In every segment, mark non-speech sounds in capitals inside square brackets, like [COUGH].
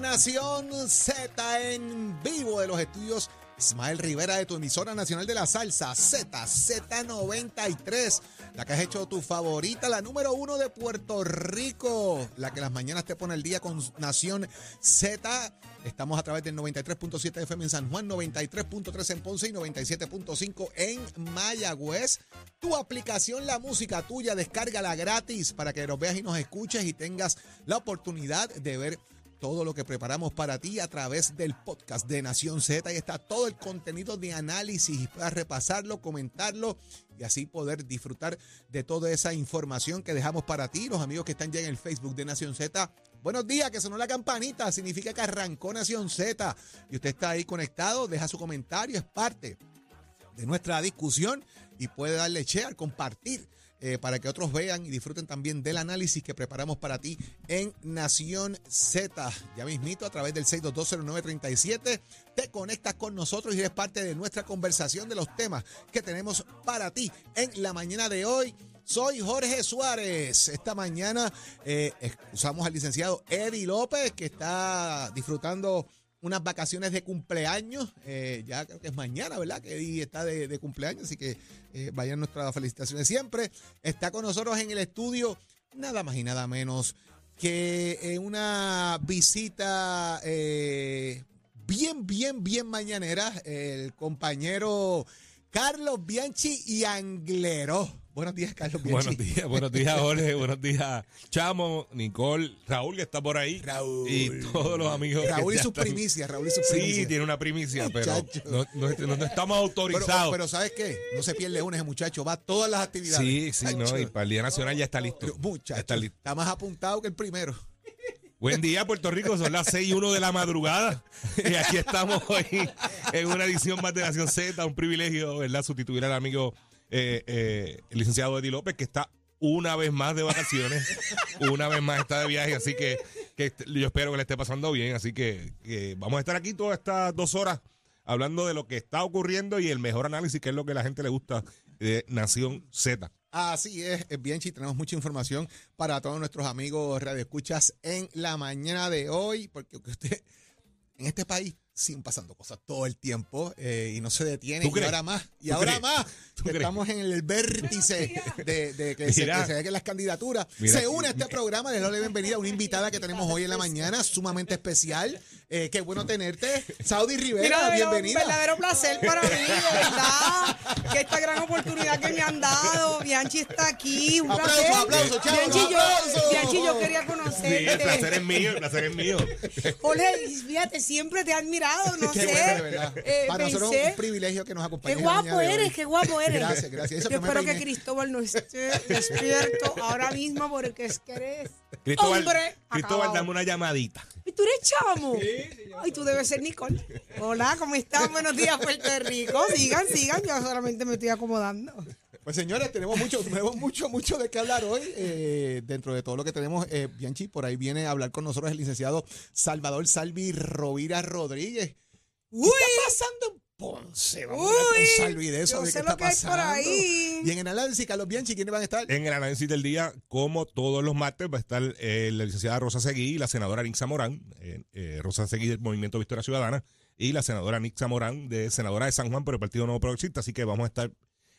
Nación Z en vivo de los estudios Ismael Rivera de tu emisora nacional de la salsa ZZ93, la que has hecho tu favorita, la número uno de Puerto Rico, la que las mañanas te pone el día con Nación Z. Estamos a través del 93.7 FM en San Juan, 93.3 en Ponce y 97.5 en Mayagüez. Tu aplicación La Música Tuya, descárgala gratis para que nos veas y nos escuches y tengas la oportunidad de ver todo lo que preparamos para ti a través del podcast de Nación Z. Ahí está todo el contenido de análisis puedas repasarlo, comentarlo y así poder disfrutar de toda esa información que dejamos para ti. Los amigos que están ya en el Facebook de Nación Z. Buenos días, que sonó la campanita, significa que arrancó Nación Z y usted está ahí conectado, deja su comentario, es parte de nuestra discusión y puede darle share, compartir eh, para que otros vean y disfruten también del análisis que preparamos para ti en Nación Z. Ya mismito, a través del 6220937, te conectas con nosotros y eres parte de nuestra conversación de los temas que tenemos para ti en la mañana de hoy. Soy Jorge Suárez. Esta mañana eh, usamos al licenciado Eddie López, que está disfrutando unas vacaciones de cumpleaños. Eh, ya creo que es mañana, ¿verdad? Que está de, cumpleaños, así que eh, vayan nuestras felicitaciones siempre. Está con nosotros en el estudio, nada más y nada menos que eh, una visita bien, bien, bien mañanera. El compañero Carlos Bianchi y Anglero. Buenos días, Carlos Bianchi. Buenos días, buenos días, Jorge. buenos días, Chamo, Nicole, Raúl, que está por ahí. Raúl. Y todos los amigos. Raúl y sus primicias, Raúl y sus primicias. Sí, tiene una primicia, pero no, estamos autorizados. Pero, ¿sabes qué? No se pierde una ese muchacho, va a todas las actividades. Sí, sí, no, y para el Día Nacional ya está listo. Muchacho, está, listo. está más apuntado que el primero. Buen día, Puerto Rico. Son las 6 y 1 de la madrugada. Y aquí estamos hoy en una edición más de Nación Z. Un privilegio, ¿verdad? Sustituir al amigo eh, eh, el licenciado Eddie López, que está una vez más de vacaciones, una vez más está de viaje, así que, yo espero que le esté pasando bien, así que, vamos a estar aquí todas estas dos horas hablando de lo que está ocurriendo y el mejor análisis, que es lo que la gente le gusta de Nación Z. Así es, bien, si tenemos mucha información para todos nuestros amigos radioescuchas en la mañana de hoy, porque usted en este país siguen pasando cosas todo el tiempo eh, y no se detiene. Y ahora más, y ahora más, que estamos en el vértice de, que, se, que, las candidaturas. se une a este programa, le doy la bienvenida a una invitada que tenemos hoy en la mañana, sumamente especial. Eh, qué bueno tenerte. Saudi Rivera, bienvenida. Un verdadero placer para mí, de verdad. Que esta gran oportunidad que me han dado. Bianchi está aquí. Un aplauso, placer. aplauso, Bianchi, yo, Bianchi, yo quería conocerte. Sí, el placer es mío, el placer es mío. Jorge, fíjate, siempre te he admirado, no [LAUGHS] sé. Eh, para nosotros es un privilegio que nos acompañes. Qué guapo eres, qué guapo eres. Gracias, gracias. yo espero que Cristóbal no esté despierto ahora mismo porque es que eres Cristóbal, hombre Cristóbal, dame una llamadita. ¿Y tú eres chamo? Ay, tú debes ser Nicole. Hola, ¿cómo están? Buenos días, Puerto Rico. Sigan, sigan, yo solamente me estoy acomodando. Pues señores, tenemos mucho, [LAUGHS] tenemos mucho, mucho de qué hablar hoy. Eh, dentro de todo lo que tenemos, eh, Bianchi, por ahí viene a hablar con nosotros el licenciado Salvador Salvi Rovira Rodríguez. ¿Qué está pasando en Ponce? Vamos a con Salvi de eso, de qué está pasando. Y en el análisis, Carlos Bianchi, ¿quiénes van a estar? En el análisis del día, como todos los martes, va a estar eh, la licenciada Rosa Seguí y la senadora Nixa Morán. Rosa Seguí del Movimiento Victoria Ciudadana y la senadora Nixa Morán, de senadora de San Juan por el Partido Nuevo Progresista. Así que vamos a estar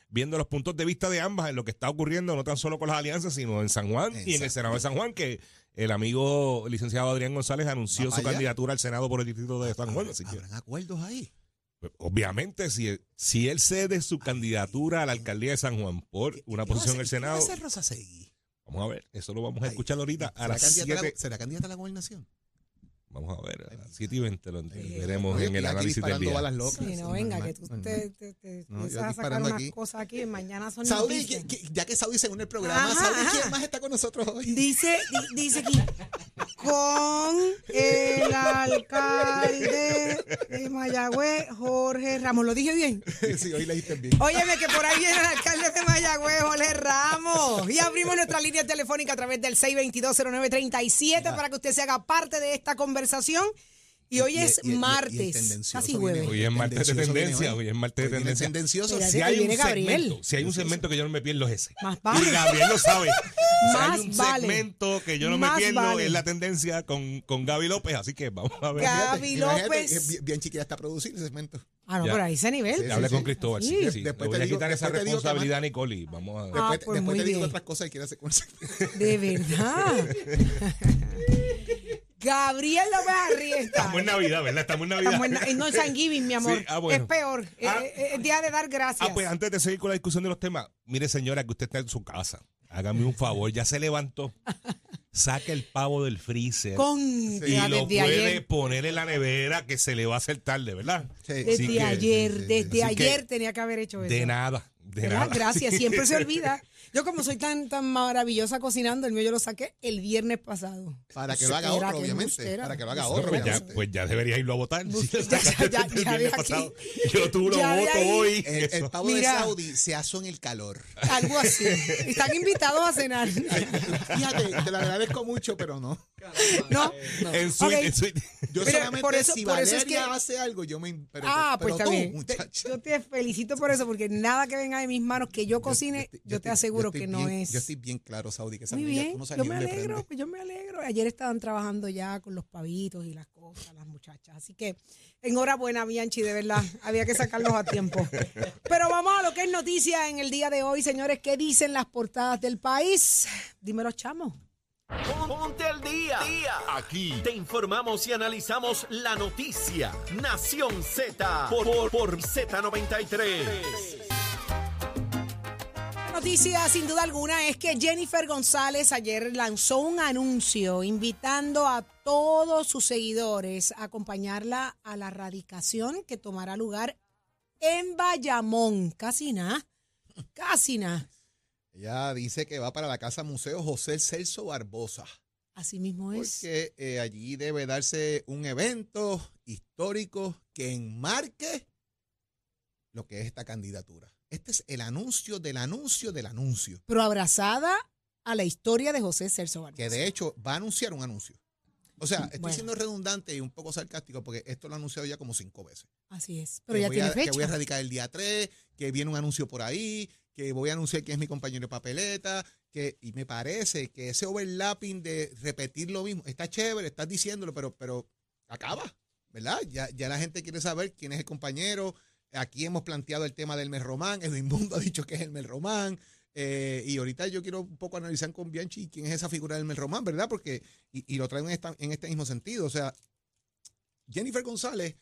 viendo los puntos de vista de ambas en lo que está ocurriendo, no tan solo con las alianzas, sino en San Juan y en el Senado de San Juan, que el amigo licenciado Adrián González anunció su candidatura al Senado por el distrito de San Juan. Así ¿Habrán acuerdos ahí? Pues, obviamente, si, si él cede su candidatura a la alcaldía de San Juan por una posición en el Senado. ¿qué Rosa Vamos a ver, eso lo vamos a escuchar ahorita a las ¿Será candidata a la gobernación? Vamos a ver, a las 7 y 20 lo veremos en el análisis del día. Balas locas, sí, no, venga, que tú te, te, te no, empiezas a sacar unas aquí. cosas aquí mañana son Saudi, ya que Saudi se une el programa, ajá, Saudi, ¿quién más está con nosotros hoy? Dice, dice aquí, con el alcalde de Mayagüez, Jorge Ramos. ¿Lo dije bien? [LAUGHS] sí, hoy leíste bien. Óyeme, que por ahí viene el alcalde de Mayagüez, Jorge Ramos. Y abrimos nuestra línea telefónica a través del 6220937 para que usted se haga parte de esta conversación conversación Y hoy es y- y- y el martes, casi jueves. hoy. Es martes de tendencia, hoy. es martes de tendencia. tendencioso. Si hay, un segmento, si hay un segmento que yo no me pierdo es ese. Más vale. Y Gabriel lo sabe. [LAUGHS] Si Más hay un vale. segmento que yo no me Más pierdo vale. es la tendencia con, con Gaby López, así que vamos a ver. Gaby López. Bien, chiquita está produciendo ese segmento. Ah, no, Ya. pero a ese nivel. Sí, sí, hablé sí. con Cristóbal, sí. Después Le voy te a digo- quitar esa responsabilidad más- a Nicole y vamos a... Ah, Después, pues después te digo bien. otras cosas que quiere hacer con ese De verdad. [LAUGHS] Gabriel López Arrieta. Estamos en Navidad, ¿verdad? Estamos en Navidad. Estamos en na- no en San Giving, mi amor. Sí, ah, bueno. Es peor. Es- Ah. Es, es día de dar gracias. Ah, pues antes de seguir con la discusión de los temas, mire señora que usted está en su casa, hágame un favor, ya se levantó, saque el pavo del freezer Con y ya lo desde puede ayer. poner en la nevera que se le va a hacer tarde, ¿verdad? Sí. Desde Así que- ayer, sí, sí, desde Así que ayer tenía que haber hecho eso. De nada, de ¿Verdad? nada. Gracias, siempre se [LAUGHS] olvida. Yo como soy tan tan maravillosa cocinando, el mío yo lo saqué el viernes pasado. Para que lo haga otro, que obviamente. Para que lo haga otro, pues, ya, pues ya debería irlo a votar. Bus- [LAUGHS] Si [LAUGHS] lo ya, Yo tú lo voto hoy. El, pavo Mira. de Saudi se asó en el calor. Algo así. Están invitados a cenar. [LAUGHS] Fíjate, te lo agradezco mucho, pero no. No. En suite, Ok. en suite. Yo solamente por eso- si por eso es Valeria que- hace algo, yo me... Pero, ah, pues muchacha. yo te felicito por eso, porque nada que venga de mis manos que yo cocine, yo, te aseguro estoy que no bien- es. Yo estoy bien claro, Saudi, que esa Muy niña, bien, tú no yo me alegro, pues yo me alegro. Ayer estaban trabajando ya con los pavitos y las cosas, las muchachas. Así que enhorabuena, Bianchi, de verdad. [LAUGHS] Había que sacarlos a tiempo. Pero vamos a lo que es noticia en el día de hoy, señores. ¿Qué dicen las portadas del país? Dímelo, chamo. Ponte al día. Aquí te informamos y analizamos la noticia. Nación Z por, por, por Z93. La noticia, sin duda alguna, es que Jennifer González ayer lanzó un anuncio invitando a todos sus seguidores a acompañarla a la radicación que tomará lugar en Bayamón. Casi nada, casi nada. Ella dice que va para la Casa Museo José Celso Barbosa. Así mismo es. Porque eh, allí debe darse un evento histórico que enmarque lo que es esta candidatura. Este es el anuncio del anuncio del anuncio. Pero abrazada a la historia de José Celso Barbosa. Que de hecho va a anunciar un anuncio. O sea, estoy Bueno. siendo redundante y un poco sarcástico porque esto lo ha anunciado ya como cinco veces. Así es. Pero que ya voy tiene a, Que voy a fecha. radicar el día 3, que viene un anuncio por ahí, que voy a anunciar que es mi compañero de papeleta, que, y me parece que ese overlapping de repetir lo mismo, está chévere, estás diciéndolo, pero, pero acaba, ¿verdad? Ya, ya la gente quiere saber quién es el compañero. Aquí hemos planteado el tema del Mel Román, Edwin Mundo [LAUGHS] ha dicho que es el Mel Román. eh, y ahorita yo quiero un poco analizar con Bianchi quién es esa figura del Mel Román, ¿verdad? Porque, y, y lo traigo en, esta- en este mismo sentido. O sea, Jennifer González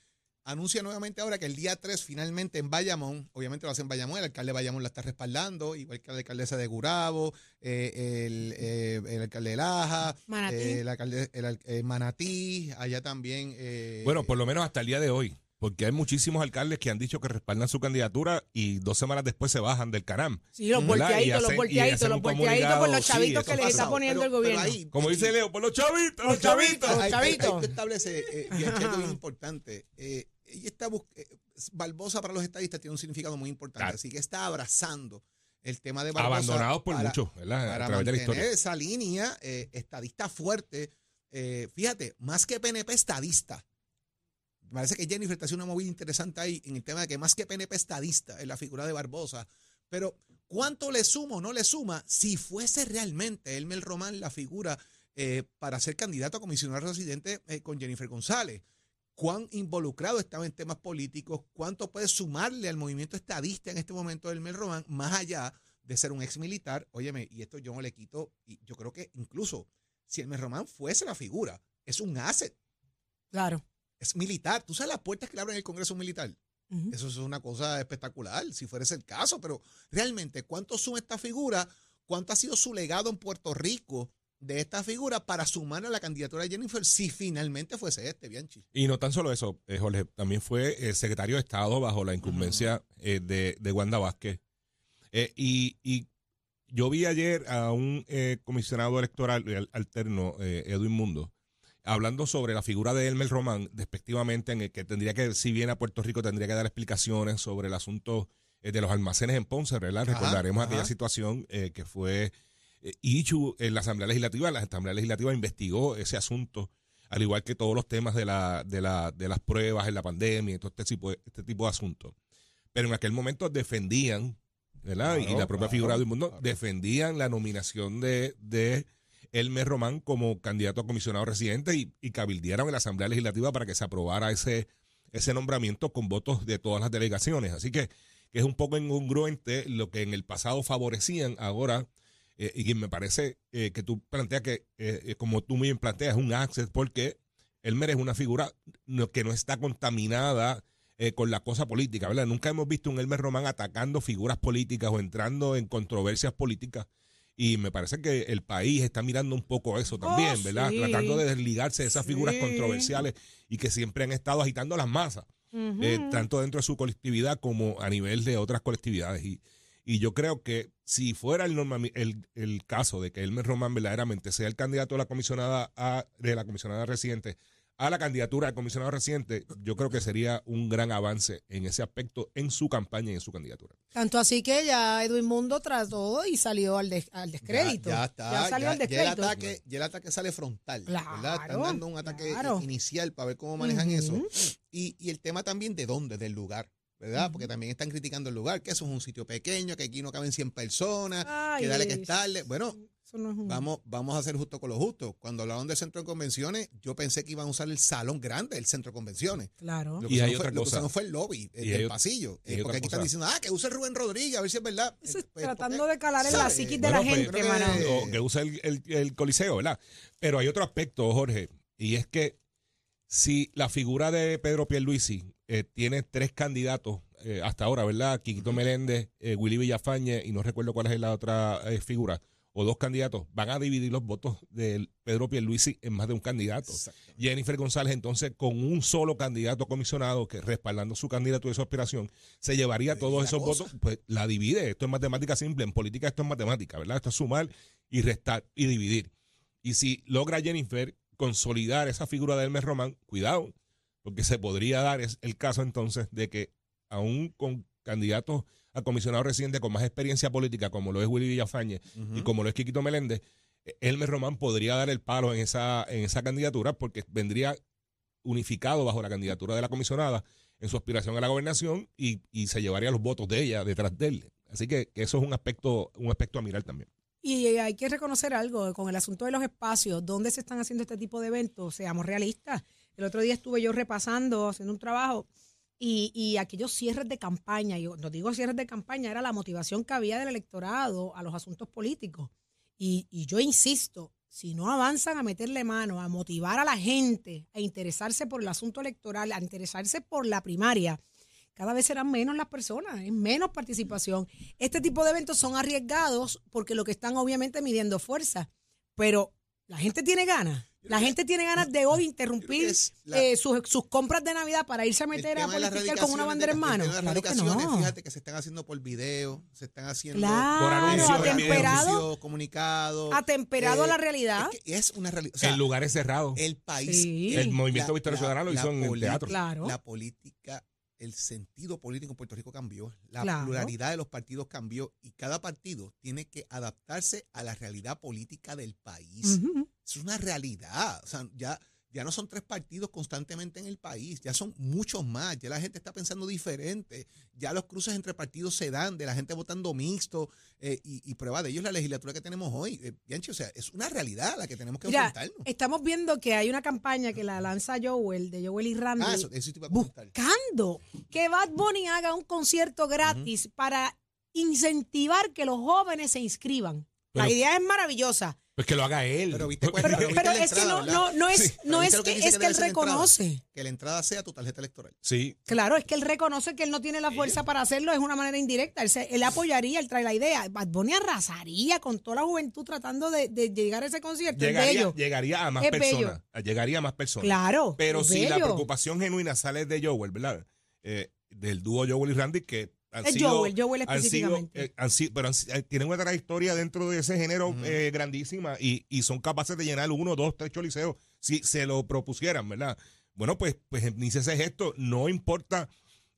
anuncia nuevamente ahora que el día 3 finalmente en Bayamón, obviamente lo hace en Bayamón, el alcalde de Bayamón la está respaldando, igual que la alcaldesa de Gurabo, eh, el, eh, el alcalde de Laja, Manatí. eh, el alcalde el eh, Manatí, allá también. eh, Bueno, por lo menos hasta el día de hoy, porque hay muchísimos alcaldes que han dicho que respaldan su candidatura y dos semanas después se bajan del canam. Sí, los volteaditos, los volteaditos, los volteaditos por los chavitos sí, que les está poniendo pero- el gobierno. ahí- Como dice Leo, por los chavitos, los Los chavitos. chavitos. hay, hay- que establece, eh, esto es importante. Eh, ella está eh, Barbosa para los estadistas tiene un significado muy importante, Claro. así que está abrazando el tema de Barbosa. Abandonados por muchos, ¿verdad? para A través de la historia. esa línea eh, estadista fuerte. eh, fíjate, más que PNP estadista. Parece que Jennifer está haciendo una movida interesante ahí en el tema de que más que PNP estadista en la figura de Barbosa. Pero, ¿cuánto le suma o no le suma si fuese realmente Elmer Román la figura eh, para ser candidato a comisionado residente eh, con Jennifer González? ¿Cuán involucrado estaba en temas políticos? ¿Cuánto puede sumarle al movimiento estadista en este momento Elmer Román, más allá de ser un ex militar? Óyeme, y esto yo no le quito, y yo creo que incluso si Elmer Román fuese la figura, es un asset, Claro. Es militar. ¿Tú sabes las puertas que le abren el Congreso militar? Eso es una cosa espectacular, si fuera ese el caso, pero realmente, ¿cuánto suma esta figura? ¿Cuánto ha sido su legado en Puerto Rico de esta figura para sumar a la candidatura de Jennifer si finalmente fuese este, Bianchi? Y no tan solo eso, eh, Jorge, también fue el secretario de Estado bajo la incumbencia eh, de, de Wanda Vázquez. Eh, y, y yo vi ayer a un eh, comisionado electoral eh, alterno, eh, Edwin Mundo, hablando sobre la figura de Elmer Román, despectivamente, en el que tendría que, si viene a Puerto Rico, tendría que dar explicaciones sobre el asunto eh, de los almacenes en Ponce, ¿verdad? Ajá, Recordaremos ajá. aquella situación eh, que fue eh, issue en la Asamblea Legislativa. La Asamblea Legislativa investigó ese asunto al igual que todos los temas de, la, de, la, de las pruebas en la pandemia y todo este tipo de, este tipo de asuntos. Pero en aquel momento defendían, ¿verdad? y la propia claro, figura del mundo claro. defendían la nominación de, de Elmer Román como candidato a comisionado residente y, y cabildearon en la Asamblea Legislativa para que se aprobara ese, ese nombramiento con votos de todas las delegaciones. Así que, es un poco incongruente lo que en el pasado favorecían ahora. eh, y me parece eh, que tú planteas que, eh, eh, como tú muy bien planteas, un access porque Elmer es una figura que no está contaminada con la cosa política, ¿verdad? Nunca hemos visto un Elmer Román atacando figuras políticas o entrando en controversias políticas. Y me parece que el país está mirando un poco eso también, Oh, ¿verdad? sí. Tratando de desligarse de esas figuras controversiales y que siempre han estado agitando las masas, eh, tanto dentro de su colectividad como a nivel de otras colectividades. Y, y yo creo que si fuera el, norma- el, el caso de que Elmer Román verdaderamente sea el candidato de la comisionada a- de la comisionada residente a la candidatura de comisionado residente, yo creo que sería un gran avance en ese aspecto en su campaña y en su candidatura. Tanto así que ya Edwin Mundo trató y salió al, des- al descrédito. Ya, ya está. Ya salió ya- al ya el, descrédito. ataque, ya el ataque sale frontal. ¿verdad? Están Claro, dando un ataque claro. inicial para ver cómo manejan eso. Y, y el tema también de dónde, del lugar. ¿Verdad? Porque también están criticando el lugar, que eso es un sitio pequeño, que aquí no caben 100 personas, Ay, que dale que estarle. Bueno, Eso no es un- vamos, vamos a ser justo con lo justo. Cuando hablaron del centro de convenciones, yo pensé que iban a usar el salón grande del centro de convenciones. Claro. Lo Y hay otra fue, lo que cosa. usaron fue el lobby, el, pasillo. Eh, porque aquí están cosa. diciendo, ah, que use Rubén Rodríguez, a ver si es verdad. Eso es Eh, pues, tratando porque- de calar en la psiquis de la Bueno, pues, gente, que- mano. o que usa el, el- el coliseo, ¿verdad? Pero hay otro aspecto, Jorge, y es que si la figura de Pedro Pierluisi eh, tiene tres candidatos eh, hasta ahora, ¿verdad? Quiquito Meléndez, eh, Willy Villafañe y no recuerdo cuál es la otra eh, figura, o dos candidatos, van a dividir los votos de Pedro Pierluisi en más de un candidato. Jennifer González, entonces, con un solo candidato comisionado que respaldando su candidatura y su aspiración, se llevaría todos esos cosa. votos, pues la divide. Esto es matemática simple. En política esto es matemática, ¿verdad? Esto es sumar y restar y dividir. Y si logra Jennifer consolidar esa figura de Hermes Román, cuidado, porque se podría dar es el caso entonces de que aún con candidatos a comisionado residente con más experiencia política, como lo es Willy Villafañe y como lo es Quiquito Meléndez, eh, Elmer Román podría dar el palo en esa, en esa candidatura porque vendría unificado bajo la candidatura de la comisionada en su aspiración a la gobernación y, y se llevaría los votos de ella detrás de él. Así que, que eso es un aspecto, un aspecto a mirar también. Y hay que reconocer algo con el asunto de los espacios, dónde se están haciendo este tipo de eventos, seamos realistas. El otro día estuve yo repasando, haciendo un trabajo, y, y aquellos cierres de campaña, yo no digo cierres de campaña, era la motivación que había del electorado a los asuntos políticos. Y, y yo insisto, si no avanzan a meterle mano, a motivar a la gente a interesarse por el asunto electoral, a interesarse por la primaria, cada vez serán menos las personas, es menos participación. Este tipo de eventos son arriesgados porque lo que están obviamente midiendo fuerza, pero la gente tiene ganas. La gente tiene ganas de hoy interrumpir es la- eh, sus, sus compras de Navidad para irse a El meter a politicar con una bandera en mano. el las Claro que radicaciones, no. Fíjate que se están haciendo por video, se están haciendo Claro, Por anuncios, atemperado, comunicados. atemperado a Eh, la realidad. Es, que es una realidad. O sea, en lugares cerrados. el país. Sí. El movimiento Victoria Ciudadana lo hizo en el teatro. Claro. La política, el sentido político en Puerto Rico cambió. La Claro. pluralidad de los partidos cambió y cada partido tiene que adaptarse a la realidad política del país. Ujú. Es una realidad. O sea, ya, ya no son tres partidos constantemente en el país, ya son muchos más. Ya la gente está pensando diferente. Ya los cruces entre partidos se dan, de la gente votando mixto. eh, y, y prueba de ello es la legislatura que tenemos hoy. Eh, Bianchi, o sea, es una realidad a la que tenemos que Mira, enfrentarnos. estamos viendo que hay una campaña que la lanza Joel, de Joel y Randy, Ah, eso, eso te iba a comentar. buscando que Bad Bunny haga un concierto gratis para incentivar que los jóvenes se inscriban. la idea es maravillosa. Pues que lo haga él. Pero viste, Pero, es que no, no, no es, Sí, no es que es que él entrada. reconoce. Que la entrada sea tu tarjeta electoral. Sí. Claro, es que él reconoce que él no tiene la fuerza para hacerlo, es una manera indirecta. Él, se- él apoyaría, él trae la idea. Bad Bunny arrasaría con toda la juventud tratando de, de llegar a ese concierto. es Llegaría, bello. llegaría a más Es personas. Llegaría a más personas. Claro. Pero si la preocupación genuina sale de Joel, ¿verdad? Eh, del dúo Joel y Randy, que han Es sido. Joel, Joel han sido, específicamente. eh, han sido- pero han si- eh, tienen una trayectoria dentro de ese género eh, grandísima y, y son capaces de llenar uno, dos, tres choliseos si se lo propusieran, ¿verdad? Bueno, pues, pues ni ese gesto, no importa.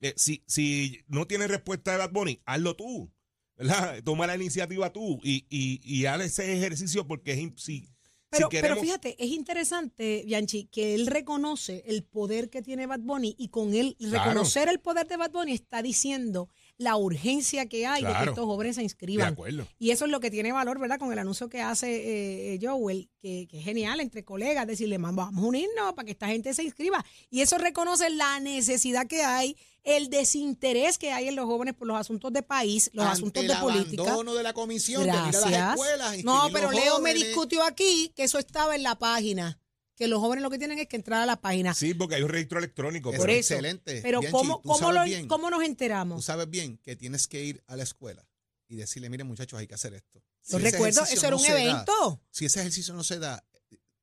eh, si, si no tienes respuesta de Bad Bunny, hazlo tú, ¿verdad? [LAUGHS] Toma la iniciativa tú y, y, y haz ese ejercicio porque es, si, Pero, si pero fíjate, es interesante, Bianchi, que él reconoce el poder que tiene Bad Bunny y con él Claro. reconocer el poder de Bad Bunny está diciendo la urgencia que hay de que estos jóvenes se de inscriban. acuerdo. Y eso es lo que tiene valor, ¿verdad? Con el anuncio que hace eh, eh, Joel, que, que es genial entre colegas, decirle, "Mam, vamos a unirnos para que esta gente se inscriba. Y eso reconoce la necesidad que hay, el desinterés que hay en los jóvenes por los asuntos de país, los Ante asuntos el de política. abandono de la comisión, de ir a las escuelas, No, pero Leo me discutió aquí que eso estaba en la página. Que los jóvenes lo que tienen es que entrar a la página. Sí, porque hay un registro electrónico. Por eso. excelente. Pero Bianchi, ¿cómo, tú cómo, sabes lo- bien, ¿cómo nos Tú enteramos? sabes bien que tienes que ir a la escuela y decirle, miren muchachos, hay que hacer esto. Si ese recuerdo, eso era no un da, evento. si ese ejercicio no se da,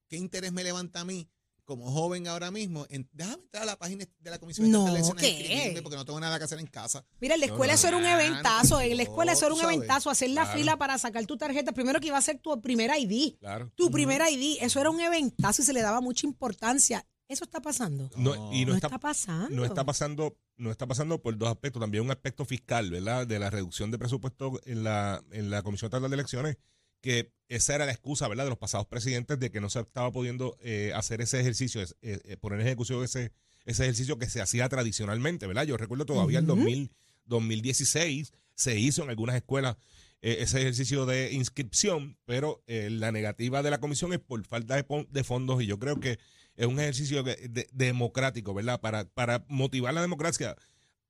¿qué interés me levanta a mí como joven ahora mismo? En, déjame entrar a la página de la Comisión No, de Elecciones ¿qué? porque no tengo nada que hacer en casa. Mira, en la escuela no, eso era un eventazo. En la escuela eso era un eventazo. Hacer la Claro. fila para sacar tu tarjeta. Primero que iba a ser tu primer ID. Claro. Tu primer ID. Eso era un eventazo y se le daba mucha importancia. Eso está pasando. No, y no, No está, está pasando. no está pasando, no está pasando por dos aspectos. También un aspecto fiscal, ¿verdad? De la reducción de presupuesto en la, en la Comisión Estatal de Elecciones, que esa era la excusa, ¿verdad? De los pasados presidentes de que no se estaba pudiendo eh, hacer ese ejercicio, es- eh, eh, poner en ejecución ese, ese ejercicio que se hacía tradicionalmente, ¿verdad? Yo recuerdo todavía el Ujú. 2000, 2016 se hizo en algunas escuelas eh, ese ejercicio de inscripción, pero la negativa de la comisión es por falta de, fondos y yo creo que es un ejercicio de- democrático, ¿verdad? Para, para motivar la democracia.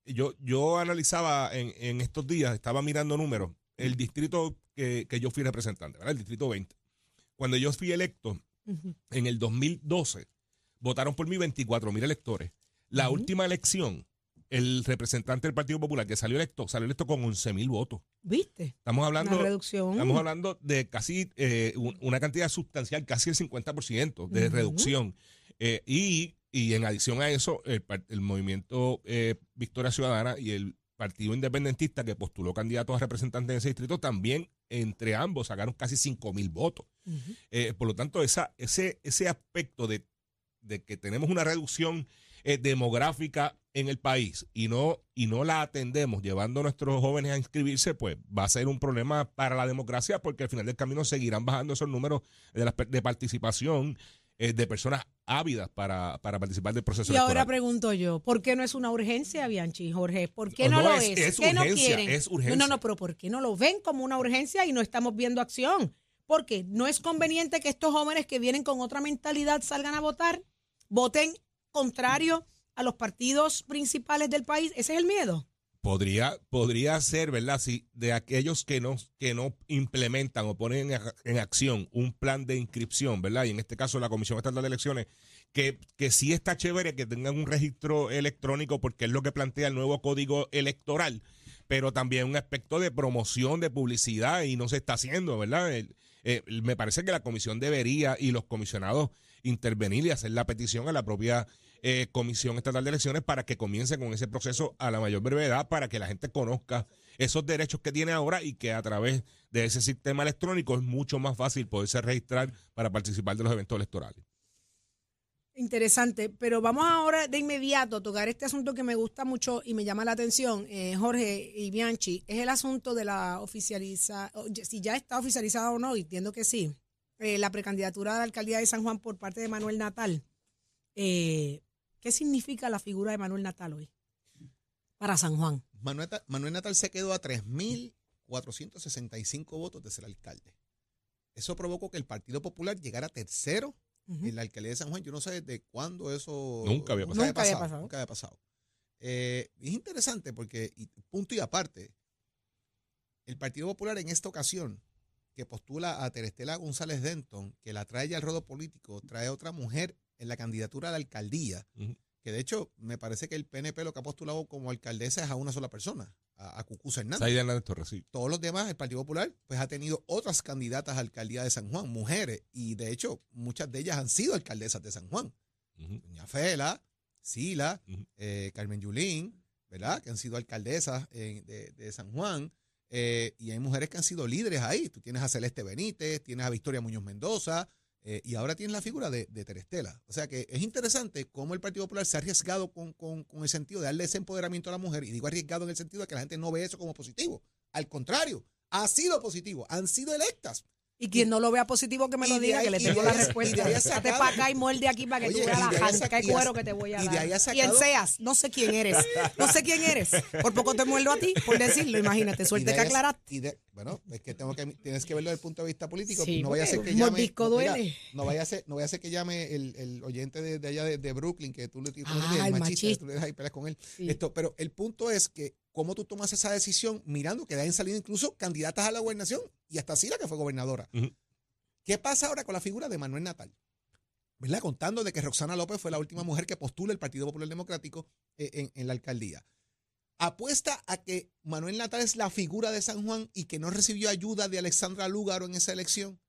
Yo, yo analizaba en, en estos días, estaba mirando números, el distrito que, que yo fui representante, ¿verdad? El distrito 20. Cuando yo fui electo Ujú. en el 2012, votaron por mí 24 mil electores. La última elección, el representante del Partido Popular que salió electo, salió electo con 11 mil votos. ¿Viste? Estamos Una hablando, reducción. estamos hablando de casi eh, un- una cantidad sustancial, casi el 50% de reducción. Eh, y, y en adición a eso, el, el movimiento eh, Victoria Ciudadana y el Partido Independentista que postuló candidatos a representantes en ese distrito también entre ambos sacaron casi 5 mil votos. Eh, por lo tanto, esa, ese, ese aspecto de, de que tenemos una reducción eh, demográfica en el país y no, y no la atendemos llevando a nuestros jóvenes a inscribirse, pues va a ser un problema para la democracia porque al final del camino seguirán bajando esos números de, la- de participación eh, de personas ávidas para, para participar del proceso Y ahora pregunto yo, ¿por qué no es una urgencia, Bianchi, Jorge? ¿Por qué No, no, no, lo es- es? es ¿Qué no quieren? es No, urgencia. no, no, pero ¿por qué no lo ven como una urgencia y no estamos viendo acción? Porque no es conveniente que estos jóvenes que vienen con otra mentalidad salgan a votar, voten contrario a los partidos principales del país. Ese es el miedo. Podría, podría ser, ¿verdad? Si de aquellos que no, que no implementan o ponen en, ac- en acción un plan de inscripción, ¿verdad? Y en este caso la Comisión Estatal de Elecciones, que, que sí está chévere que tengan un registro electrónico porque es lo que plantea el nuevo código electoral, pero también un aspecto de promoción, de publicidad y no se está haciendo, ¿verdad? Eh, me parece que la comisión debería y los comisionados intervenir y hacer la petición a la propia eh, Comisión Estatal de Elecciones para que comience con ese proceso a la mayor brevedad para que la gente conozca esos derechos que tiene ahora y que a través de ese sistema electrónico es mucho más fácil poderse registrar para participar de los eventos electorales. Interesante, pero vamos ahora de inmediato a tocar este asunto que me gusta mucho y me llama la atención, eh, Jorge y Bianchi, es el asunto de la oficializa, si ya está oficializada o no, entiendo que sí, eh, la precandidatura a la alcaldía de San Juan por parte de Manuel Natal. ¿Qué significa la figura de Manuel Natal hoy para San Juan? Manuel, Manuel Natal se quedó a 3.465 votos de ser alcalde. Eso provocó que el Partido Popular llegara tercero en la alcaldía de San Juan. Yo no sé desde cuándo eso Nunca había pasado. Nunca había pasado. Nunca había pasado. Eh, es interesante porque, y punto y aparte, el Partido Popular en esta ocasión, que postula a Terestela González Denton, que la trae ya al rodo político, trae otra mujer en la candidatura a la alcaldía, que de hecho me parece que el PNP lo que ha postulado como alcaldesa es a una sola persona, a, a Cucuza Hernández. Torres, sí. Todos los demás, el Partido Popular, pues ha tenido otras candidatas a alcaldía de San Juan, mujeres, y de hecho muchas de ellas han sido alcaldesas de San Juan. Ujú. Doña Fela, Sila, eh, Carmen Yulín, ¿verdad? Que han sido alcaldesas eh, de, de San Juan. eh, y hay mujeres que han sido líderes ahí. Tú tienes a Celeste Benítez, tienes a Victoria Muñoz Mendoza, eh, y ahora tienes la figura de, de Terestela. O sea que es interesante cómo el Partido Popular se ha arriesgado con, con- con el sentido de darle ese empoderamiento a la mujer. Y digo arriesgado en el sentido de que la gente no ve eso como positivo. Al contrario, ha sido positivo. Han sido electas. Y quien no lo vea positivo que me y lo diga, ahí- que le y tengo la ahí- y respuesta. Date sacado- para acá y muerde aquí para que Oye, tú veas y la janca y cuero que te voy a y dar. ha Quien sacado- seas, no sé quién eres. No sé quién eres. Por poco te muerdo a ti, por decirlo, imagínate. Y Suerte que aclaraste. Bueno, es que tengo que tienes que verlo desde el punto de vista político. Sí, no vaya a ser que llame. mira, duele. no vaya a ser, no vaya a ser que llame el, el oyente de, de allá de, de Brooklyn, que tú le tú le Ah, machista, machista. tú le dejas y peleas con él. Sí. Esto, pero el punto es que cómo tú tomas esa decisión mirando que han salido incluso candidatas a la gobernación y hasta Sila que fue gobernadora. ¿Qué pasa ahora con la figura de Manuel Natal? ¿Verdad? Contando de que Roxana López fue la última mujer que postula el Partido Popular Democrático eh, en, en la alcaldía. Apuesta a que Manuel Natal es la figura de San Juan y que no recibió ayuda de Alexandra Lúgaro en esa elección.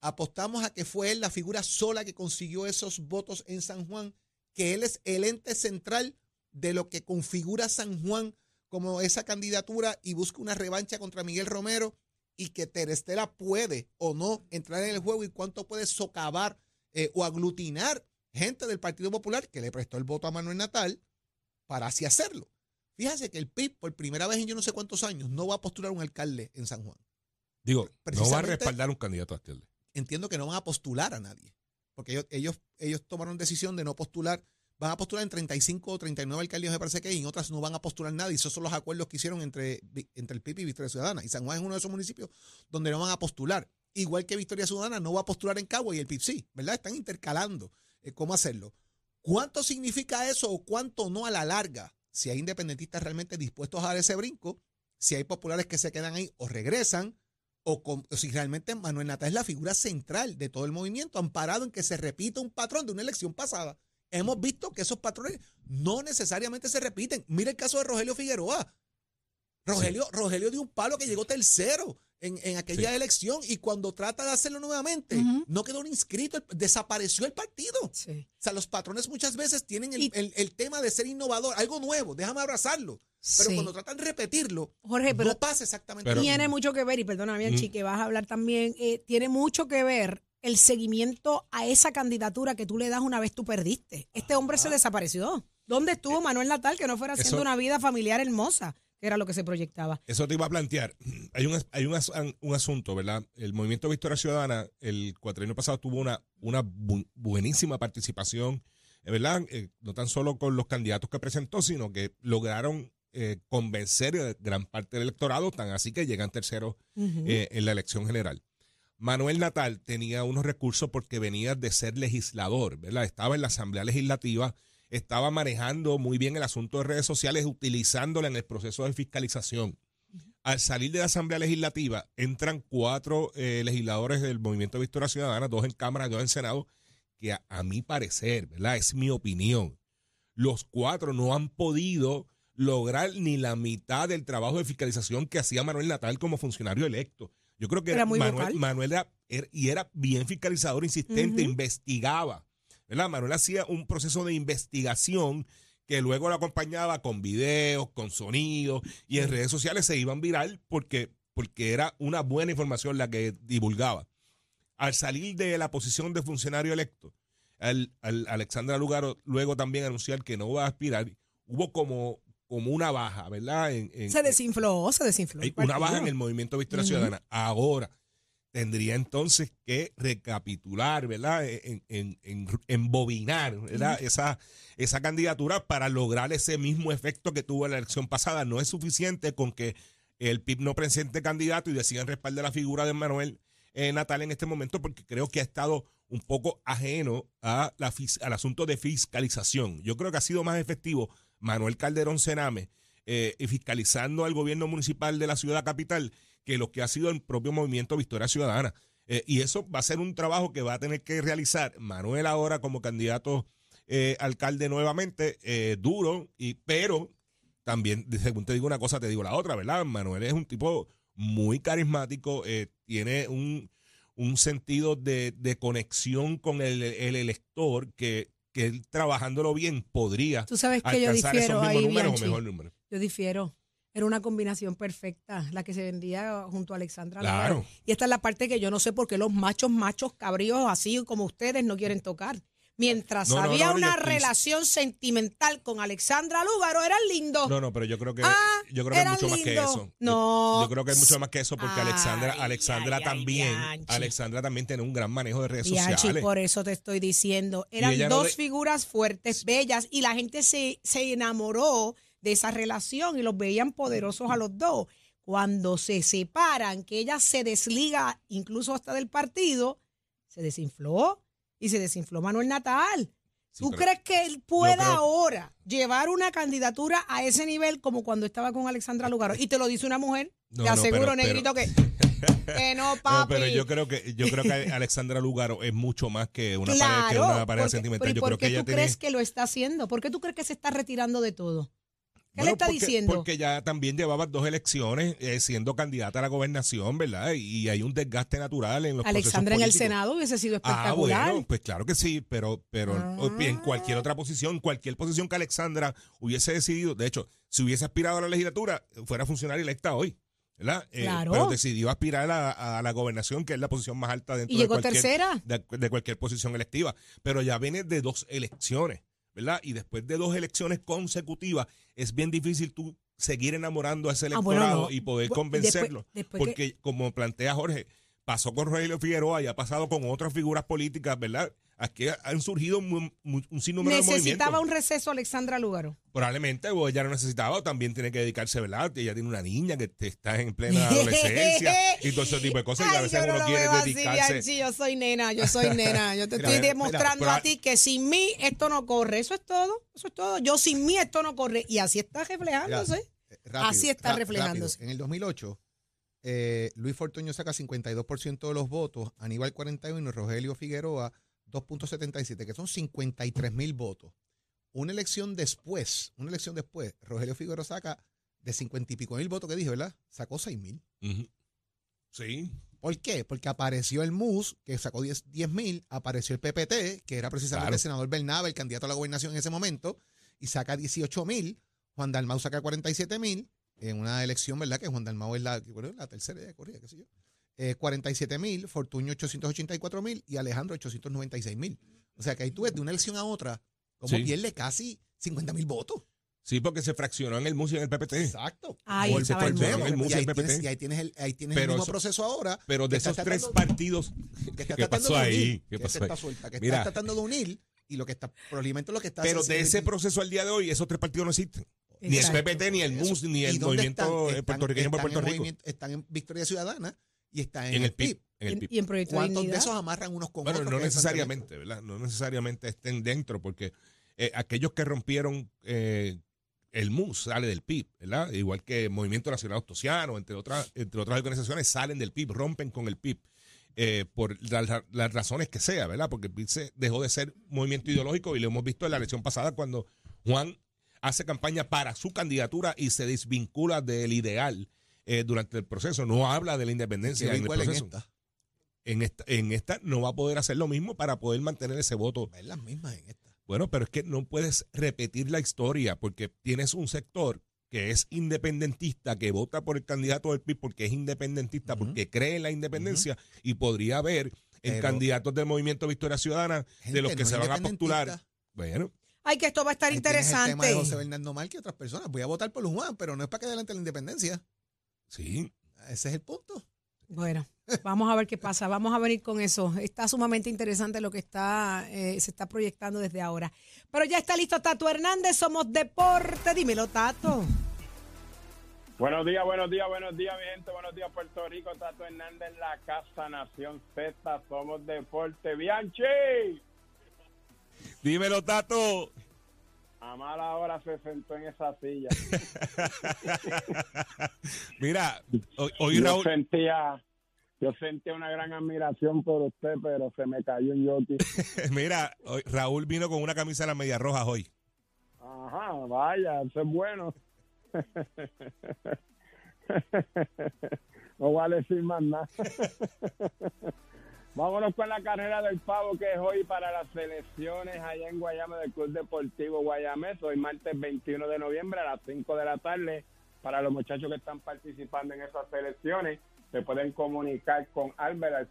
Apostamos a que fue él la figura sola que consiguió esos votos en San Juan, que él es el ente central de lo que configura San Juan como esa candidatura y busca una revancha contra Miguel Romero y que Terestela puede o no entrar en el juego y cuánto puede socavar eh, o aglutinar gente del Partido Popular que le prestó el voto a Manuel Natal para así hacerlo. Fíjese que el PIB por primera vez en yo no sé cuántos años no va a postular un alcalde en San Juan. Digo, no va a respaldar un candidato a alcalde. Entiendo que no van a postular a nadie, porque ellos, ellos, ellos tomaron decisión de no postular, van a postular en 35 o 39 alcaldías me parece que y en otras no van a postular nadie. Esos son los acuerdos que hicieron entre, entre el PIB y Victoria Ciudadana. Y San Juan es uno de esos municipios donde no van a postular. Igual que Victoria Ciudadana no va a postular en Cagua y el PIB sí, ¿verdad? Están intercalando eh, cómo hacerlo. ¿Cuánto significa eso o cuánto no a la larga? Si hay independentistas realmente dispuestos a dar ese brinco, si hay populares que se quedan ahí o regresan, o, si realmente Manuel Natal es la figura central de todo el movimiento, amparado en que se repita un patrón de una elección pasada. Hemos visto que esos patrones no necesariamente se repiten. Mira el caso de Rogelio Figueroa. Rogelio, Rogelio dio un palo que llegó tercero en, en aquella Sí. elección y cuando trata de hacerlo nuevamente, no quedó ni inscrito, desapareció el partido. Sí. O sea, los patrones muchas veces tienen el, Y- el- el tema de ser innovador, algo nuevo, déjame abrazarlo. Pero Sí. cuando tratan de repetirlo, Jorge, pero no pasa exactamente Pero- tiene mucho que ver, y perdóname, Ujú. Bianchi, que vas a hablar también, eh, tiene mucho que ver el seguimiento a esa candidatura que tú le das una vez tú perdiste. Este hombre se desapareció. ¿Dónde estuvo Manuel Natal que no fuera haciendo Eso- una vida familiar hermosa? Que era lo que se proyectaba. Eso te iba a plantear. Hay [CLEARS THROAT] un, hay un, as- un asunto, ¿verdad? El movimiento Victoria Ciudadana, el cuatrienio pasado, tuvo una, una bu- buenísima participación, eh, ¿verdad? Eh, no tan solo con los candidatos que presentó, sino que lograron eh, convencer a gran parte del electorado, tan así que llegan terceros eh, en la elección general. Manuel Natal tenía unos recursos porque venía de ser legislador, ¿verdad? Estaba en la Asamblea Legislativa, estaba manejando muy bien el asunto de redes sociales, utilizándola en el proceso de fiscalización. Al salir de la Asamblea Legislativa, entran cuatro eh, legisladores del Movimiento Victoria Ciudadana, dos en Cámara dos en Senado, que a, a mi parecer, ¿verdad? Es mi opinión. Los cuatro no han podido lograr ni la mitad del trabajo de fiscalización que hacía Manuel Natal como funcionario electo. Yo creo que Era muy Manuel. Manuel era, era- y era bien fiscalizador, insistente, investigaba. ¿Verdad? Manuel hacía un proceso de investigación que luego lo acompañaba con videos, con sonidos, y en redes sociales se iban viral porque, porque era una buena información la que divulgaba. Al salir de la posición de funcionario electo, al, al- Alexandra Lugaro luego también anunciar que no va a aspirar, hubo como, como una baja, ¿verdad? En- en- Se desinfló, se desinfló. una baja en el movimiento Victoria. Ciudadana. Ahora tendría entonces que recapitular, ¿verdad? En, en, en- embobinar, ¿verdad? esa, esa candidatura para lograr ese mismo efecto que tuvo en la elección pasada. No es suficiente con que el PIB no presente candidato y decidan respaldar la figura de Manuel eh, Natal en este momento, porque creo que ha estado un poco ajeno a la, al asunto de fiscalización. Yo creo que ha sido más efectivo Manuel Calderón Sename eh, fiscalizando al gobierno municipal de la ciudad capital que lo que ha sido el propio movimiento Victoria Ciudadana. Eh, y eso va a ser un trabajo que va a tener que realizar Manuel ahora como candidato eh, alcalde nuevamente, eh, duro, y, pero también, según te digo una cosa, te digo la otra, ¿verdad? Manuel es un tipo muy carismático, tiene un, un sentido de, de conexión con el, el elector que, que él trabajándolo bien podría Tú sabes que yo difiero esos mismos ahí, números o mejor número. Yo difiero. Era una combinación perfecta la que se vendía junto a Alexandra. Claro. Lugaro. Y esta es la parte que yo no sé por qué los machos, machos cabríos así como ustedes no quieren tocar. mientras No, había no, una yo- relación sentimental con Alexandra Lúgaro, eran lindos. No, no, pero yo creo que Ah, yo creo que es mucho más que eso. Yo- No. Yo, creo que es mucho más que eso porque Ay, Alexandra Alexandra ay, también. Alexandra también tiene un gran manejo de redes Bianchi, sociales. por eso te estoy diciendo. Eran dos de- figuras fuertes, bellas, y la gente se, se enamoró de esa relación y los veían poderosos a los dos. Cuando se separan, que ella se desliga incluso hasta del partido, se desinfló y se desinfló Manuel Natal. ¿Tú crees que él pueda creo- ahora llevar una candidatura a ese nivel como cuando estaba con Alexandra Lugaro? Y te lo dice una mujer. No, te no, aseguro, pero- negrito, que, que no, [LAUGHS] No, papi. pero yo creo que yo creo que Alexandra Lugaro es mucho más que una pareja, que Claro, una pareja porque- sentimental. pero ¿y Yo por creo que qué ella tú tiene crees que lo está haciendo? ¿Por qué tú crees que se está retirando de todo? ¿Qué le está porque- diciendo? Porque ya también llevaba dos elecciones eh, siendo candidata a la gobernación, ¿verdad? Y hay un desgaste natural en los Alexandra en el. Senado hubiese sido Ah, espectacular. bueno, pues claro que sí, pero, pero Ah. en cualquier otra posición, cualquier posición que Alexandra hubiese decidido, de hecho, si hubiese aspirado a la legislatura, fuera funcionaria electa hoy, ¿verdad? Eh, Claro. pero decidió aspirar a, a la gobernación, que es la posición más alta dentro y de llegó cualquier, tercera. de, de cualquier posición electiva. Pero ya viene de dos elecciones, ¿verdad? Y después de dos elecciones consecutivas, es bien difícil tú seguir enamorando a ese Ah, bueno, electorado no. y poder convencerlo. después- después que- porque, como plantea Jorge, pasó con Rogelio Figueroa y ha pasado con otras figuras políticas, ¿verdad? Aquí han surgido mu- un sinnúmero de Necesitaba movimientos. un receso Alexandra Lugaro. Probablemente o ella no necesitaba o también tiene que dedicarse, ¿verdad? Ella tiene una niña que está en plena [LAUGHS] adolescencia y todo ese tipo de cosas y a Ay, veces yo no uno lo quiere veo así, dedicarse. Bianchi, yo soy nena, yo soy [LAUGHS] nena. Yo te Mira, estoy mira, demostrando a ti que sin mí esto no corre. Eso es todo. Eso es todo. Yo sin mí esto no corre. Y así está reflejándose. Eh, rápido, Así está reflejándose. rápido. En el 2008, eh, Luis Fortuño saca 52% de los votos, Aníbal 41 y Rogelio Figueroa 2.77, que son 53 mil votos. Una elección después, una elección después, Rogelio Figueroa saca de 50 y pico mil votos que dije, ¿verdad? Sacó 6 mil. Sí. ¿Por qué? Porque apareció el MUS, que sacó 10 mil, apareció el PPT, que era precisamente Claro. el senador Bernabe, el candidato a la gobernación en ese momento, y saca 18 mil. Juan Dalmau saca 47 mil en una elección, ¿verdad? Que Juan Dalmau es la, bueno, la tercera de Corea, qué sé yo. Eh, 47 mil, Fortuño 884 mil y Alejandro 896 mil. O sea que ahí tú ves de una elección a otra, como Sí. pierde casi 50 mil votos. Sí, porque se fraccionó en el MUS y en el PPT. Exacto. Ahí el volvemos. mundo. el MUS y, el ahí PPT. tienes, y ahí tienes el, ahí tienes Pero el mismo eso- proceso ahora. Pero de esos tres partidos. que está ¿Qué tratando pasó de ahí? unir, ¿Qué que pasó ahí? está suelta, que Mira. está tratando de unir y lo que está probablemente lo que está Pero de ese es- proceso al día de hoy, esos tres partidos no existen. Ni el. PPT, ni el MUS, ni ¿Y el movimiento están? eh, Están- puertorriqueño por Puerto Rico. están en Victoria Ciudadana y están en, En el PIB. En el Y- PIB. y en Proyecto ¿Cuántos de esos amarran unos con Bueno, otros? no que es necesariamente, ¿verdad? No necesariamente estén dentro, porque eh, aquellos que rompieron eh, el MUS sale del PIB, ¿verdad? Igual que el Movimiento Nacional Ostosiano, entre otras, entre otras organizaciones, salen del PIB, rompen con el PIB. eh, por la- las razones que sea, ¿verdad? Porque el PIB se dejó de ser movimiento ideológico y lo hemos visto en la elección pasada cuando Juan hace campaña para su candidatura y se desvincula del ideal eh, durante el proceso. No habla de la independencia en el igual en proceso esta. en esta, en esta no va a poder hacer lo mismo para poder mantener ese voto. Es las mismas en esta. Bueno, pero es que no puedes repetir la historia porque tienes un sector que es independentista, que vota por el candidato del PIB porque es independentista, Ujú. porque cree en la independencia y podría haber en Pero- candidatos del movimiento Victoria Ciudadana de los Gente que no se van a postular. Bueno, Ay, que esto va a estar Ahí tienes El tema de interesante. José Bernardo Mal que otras personas. Voy a votar por Juan, pero no es para que adelante la independencia. Sí. Ese es el punto. Bueno, vamos a ver qué pasa. Vamos a venir con eso. Está sumamente interesante lo que está eh, se está proyectando desde ahora. Pero ya está listo Tato Hernández. Somos Deporte. Dímelo, Tato. Buenos días, buenos días, buenos días, mi gente. Buenos días, Puerto Rico. Tato Hernández, la Casa Nación Z. Somos Deporte. Bianchi. Dímelo, Tato. A mala hora se sentó en esa silla. [LAUGHS] Mira, hoy, hoy yo Raúl, sentía, yo sentía una gran admiración por usted, pero se me cayó un yoki. [LAUGHS] mira, hoy Raúl vino con una camisa de las medias rojas hoy. Ajá, vaya, eso es bueno. [LAUGHS] no voy a decir más nada. Vámonos con la carrera del pavo que es hoy para las selecciones allá en Guayama del Club Deportivo Guayamés. Hoy martes 21 de noviembre a las 5 de la tarde. Para los muchachos que están participando en esas selecciones, se pueden comunicar con Albert al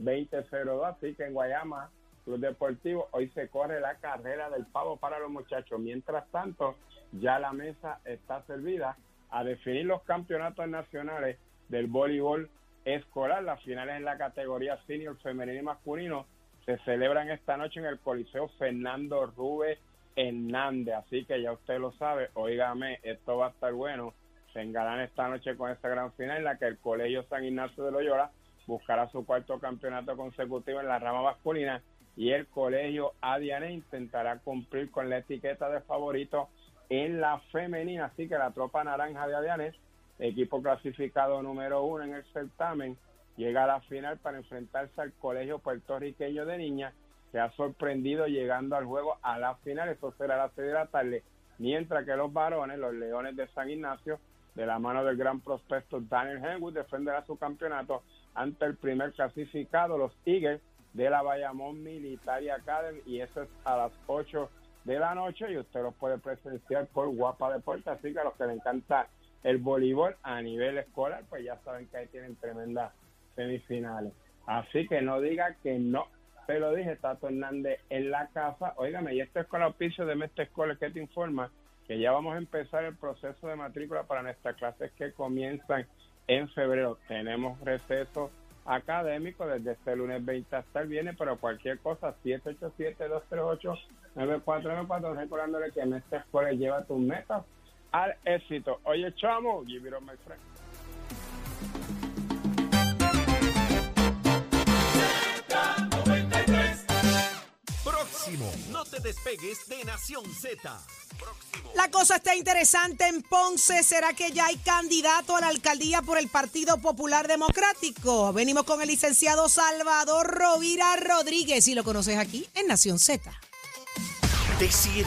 787-610-2002. Así que en Guayama Club Deportivo. Hoy se corre la carrera del pavo para los muchachos. Mientras tanto, ya la mesa está servida a definir los campeonatos nacionales del voleibol escolar. Las finales en la categoría senior femenino y masculino se celebran esta noche en el Coliseo Fernando Rubén Hernández. Así que ya usted lo sabe, oígame, esto va a estar bueno. Se engalan esta noche con esta gran final en la que el Colegio San Ignacio de Loyola buscará su cuarto campeonato consecutivo en la rama masculina y el Colegio Adiane intentará cumplir con la etiqueta de favorito en la femenina. Así que la tropa naranja de Adiane, equipo clasificado número uno en el certamen, llega a la final para enfrentarse al Colegio Puertorriqueño de Niñas que ha sorprendido llegando al juego a la final. Eso será a las seis de la tarde. Mientras que los varones, los Leones de San Ignacio, de la mano del gran prospecto Daniel Henwood, defenderá su campeonato ante el primer clasificado, los Eagles de la Bayamón Military Academy. Y eso es a las 8 de la noche y usted lo puede presenciar por Guapa Deporte. Así que a los que les encanta el voleibol a nivel escolar, pues ya saben que ahí tienen tremendas semifinales. Así que no diga que no te lo dije, Tato Hernández en la casa. Óigame, y esto es con el auspicio de Mestre Escolar que te informa que ya vamos a empezar el proceso de matrícula para nuestras clases que comienzan en febrero. Tenemos receso académico desde este lunes 20 hasta el viernes, pero cualquier cosa, 787-238-9494, recordándole que Mestre Escolar lleva tus metas al éxito. Oye, chamo, give it on my friend. Próximo. No te despegues de Nación Z. Próximo. La cosa está interesante en Ponce. ¿Será que ya hay candidato a la alcaldía por el Partido Popular Democrático? Venimos con el licenciado Salvador Rovira Rodríguez y lo conoces aquí en Nación Z. Decir